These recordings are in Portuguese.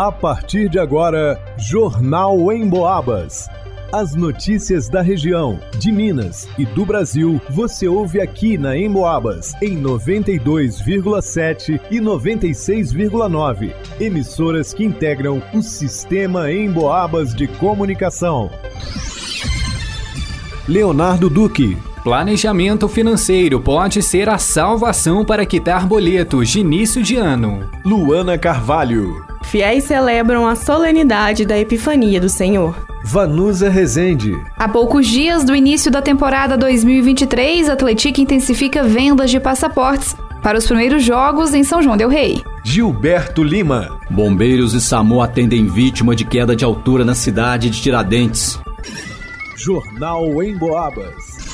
A partir de agora, Jornal em Boabas. As notícias da região, de Minas e do Brasil, você ouve aqui na Emboabas, em 92,7 e 96,9. Emissoras que integram o sistema Emboabas de comunicação. Leonardo Duque. Planejamento financeiro pode ser a salvação para quitar boletos de início de ano. Luana Carvalho. Fiéis celebram a solenidade da Epifania do Senhor. Vanusa Rezende. Há poucos dias do início da temporada 2023, a Atlético intensifica vendas de passaportes para os primeiros jogos em São João del Rei. Gilberto Lima. Bombeiros e SAMU atendem vítima de queda de altura na cidade de Tiradentes. Jornal em Boabas.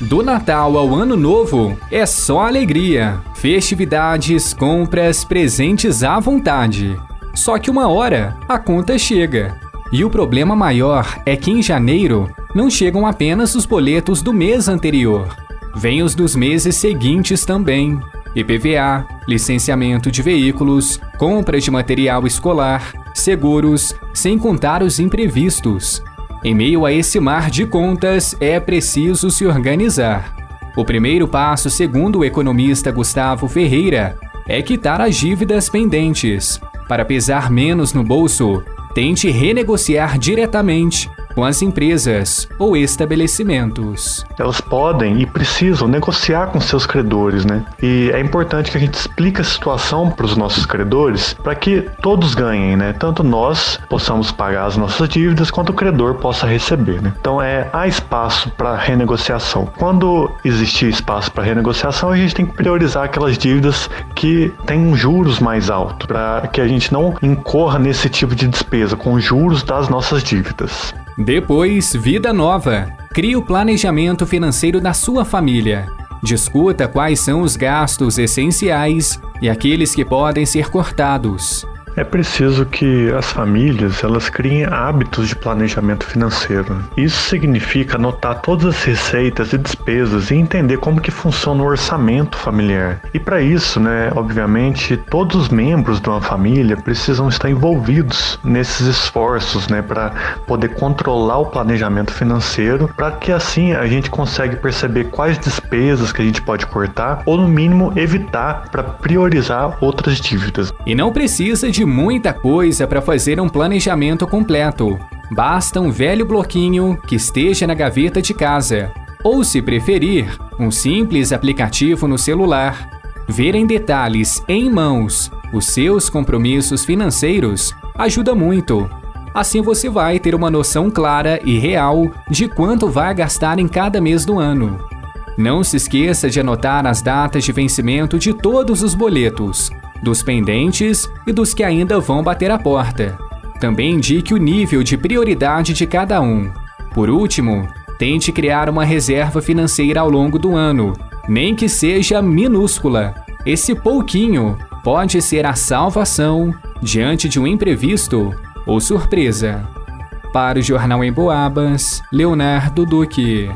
Do Natal ao Ano Novo é só alegria, festividades, compras, presentes à vontade. Só que uma hora a conta chega. E o problema maior é que em janeiro não chegam apenas os boletos do mês anterior, vêm os dos meses seguintes também. IPVA, licenciamento de veículos, compras de material escolar, seguros, sem contar os imprevistos. Em meio a esse mar de contas, é preciso se organizar. O primeiro passo, segundo o economista Gustavo Ferreira, é quitar as dívidas pendentes. Para pesar menos no bolso, tente renegociar diretamente com as empresas ou estabelecimentos. Elas podem e precisam negociar com seus credores, né? E é importante que a gente explique a situação para os nossos credores para que todos ganhem, né? Tanto nós possamos pagar as nossas dívidas quanto o credor possa receber, né? Então é há espaço para renegociação. Quando existir espaço para renegociação, a gente tem que priorizar aquelas dívidas que têm juros mais altos, para que a gente não incorra nesse tipo de despesa com juros das nossas dívidas. Depois, vida nova. Crie o planejamento financeiro da sua família. Discuta quais são os gastos essenciais e aqueles que podem ser cortados. É preciso que as famílias elas criem hábitos de planejamento financeiro. Isso significa anotar todas as receitas e despesas e entender como que funciona o orçamento familiar. E para isso, né, obviamente, todos os membros de uma família precisam estar envolvidos nesses esforços, né, para poder controlar o planejamento financeiro, para que assim a gente consiga perceber quais despesas que a gente pode cortar ou no mínimo evitar para priorizar outras dívidas. E não precisa de muita coisa para fazer um planejamento completo. Basta um velho bloquinho que esteja na gaveta de casa, ou, se preferir, um simples aplicativo no celular. Ver em detalhes, em mãos, os seus compromissos financeiros ajuda muito. Assim você vai ter uma noção clara e real de quanto vai gastar em cada mês do ano. Não se esqueça de anotar as datas de vencimento de todos os boletos dos pendentes e dos que ainda vão bater a porta. Também indique o nível de prioridade de cada um. Por último, tente criar uma reserva financeira ao longo do ano, nem que seja minúscula. Esse pouquinho pode ser a salvação diante de um imprevisto ou surpresa. Para o Jornal em Boabas, Leonardo Duque.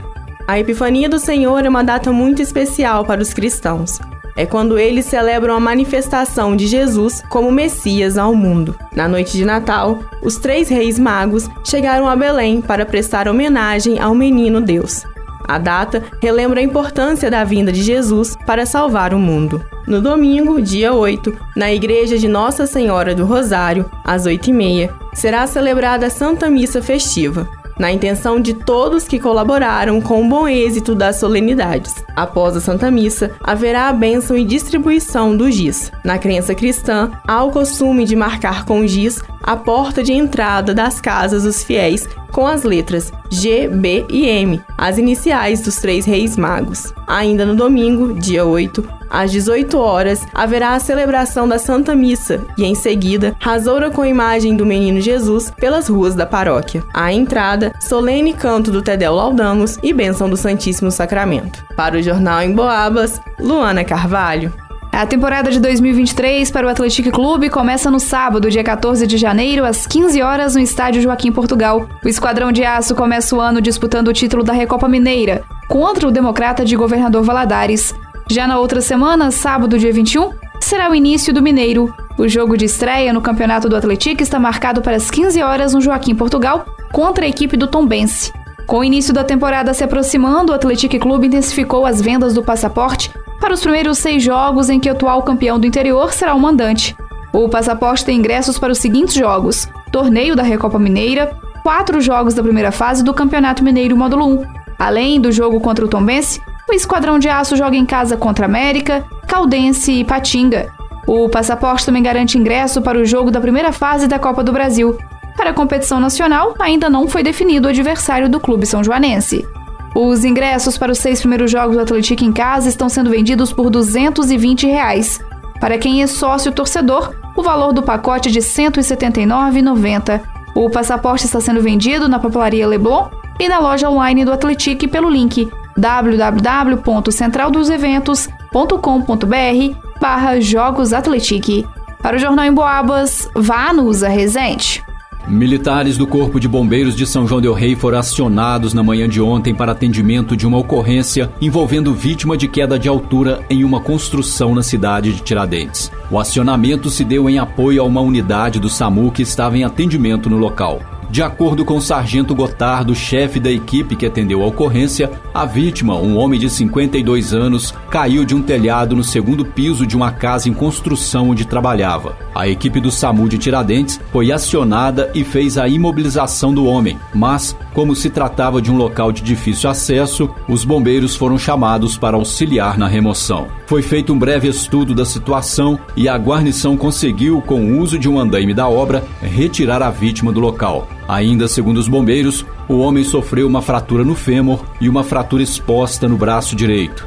A Epifania do Senhor é uma data muito especial para os cristãos é quando eles celebram a manifestação de Jesus como Messias ao mundo. Na noite de Natal, os três reis magos chegaram a Belém para prestar homenagem ao menino Deus. A data relembra a importância da vinda de Jesus para salvar o mundo. No domingo, dia 8, na igreja de Nossa Senhora do Rosário, às 8h30, será celebrada a Santa Missa Festiva na intenção de todos que colaboraram com o bom êxito das solenidades. Após a Santa Missa, haverá a bênção e distribuição do giz. Na crença cristã, há o costume de marcar com giz a porta de entrada das casas dos fiéis com as letras G, B e M, as iniciais dos três reis magos. Ainda no domingo, dia 8, às 18 horas, haverá a celebração da Santa Missa e, em seguida, rasoura com a imagem do menino Jesus pelas ruas da paróquia. À entrada, solene canto do Tedel Laudamos e bênção do Santíssimo Sacramento. Para o Jornal em Boabas, Luana Carvalho. A temporada de 2023 para o Atlético Clube começa no sábado, dia 14 de janeiro, às 15 horas, no estádio Joaquim Portugal. O Esquadrão de Aço começa o ano disputando o título da Recopa Mineira contra o Democrata de Governador Valadares. Já na outra semana, sábado, dia 21, será o início do Mineiro, O jogo de estreia no campeonato do Atlético está marcado para as 15 horas no Joaquim, Portugal, contra a equipe do Tombense. Com o início da temporada se aproximando, o Atlético Clube intensificou as vendas do passaporte para os primeiros seis jogos em que o atual campeão do interior será o mandante. O passaporte tem ingressos para os seguintes jogos: Torneio da Recopa Mineira, quatro jogos da primeira fase do Campeonato Mineiro Módulo 1. Além do jogo contra o Tombense, o Esquadrão de Aço joga em casa contra América, Caldense e Patinga. O passaporte também garante ingresso para o jogo da primeira fase da Copa do Brasil. Para a competição nacional, ainda não foi definido o adversário do clube são joanense. Os ingressos para os seis primeiros jogos do Atlético em casa estão sendo vendidos por 220 reais. Para quem é sócio torcedor, o valor do pacote é de R$ 179,90. O passaporte está sendo vendido na papelaria Leblon e na loja online do Atlético pelo link www.centraldoseventos.com.br barra Jogos Atletique. Para o Jornal em Boabas, vá no Usa Resente. Militares do Corpo de Bombeiros de São João del Rei foram acionados na manhã de ontem para atendimento de uma ocorrência envolvendo vítima de queda de altura em uma construção na cidade de Tiradentes. O acionamento se deu em apoio a uma unidade do SAMU que estava em atendimento no local. De acordo com o sargento Gotardo, chefe da equipe que atendeu a ocorrência, a vítima, um homem de 52 anos, caiu de um telhado no segundo piso de uma casa em construção onde trabalhava. A equipe do SAMU de Tiradentes foi acionada e fez a imobilização do homem, mas, como se tratava de um local de difícil acesso, os bombeiros foram chamados para auxiliar na remoção. Foi feito um breve estudo da situação e a guarnição conseguiu, com o uso de um andaime da obra, retirar a vítima do local. Ainda segundo os bombeiros, o homem sofreu uma fratura no fêmur e uma fratura exposta no braço direito.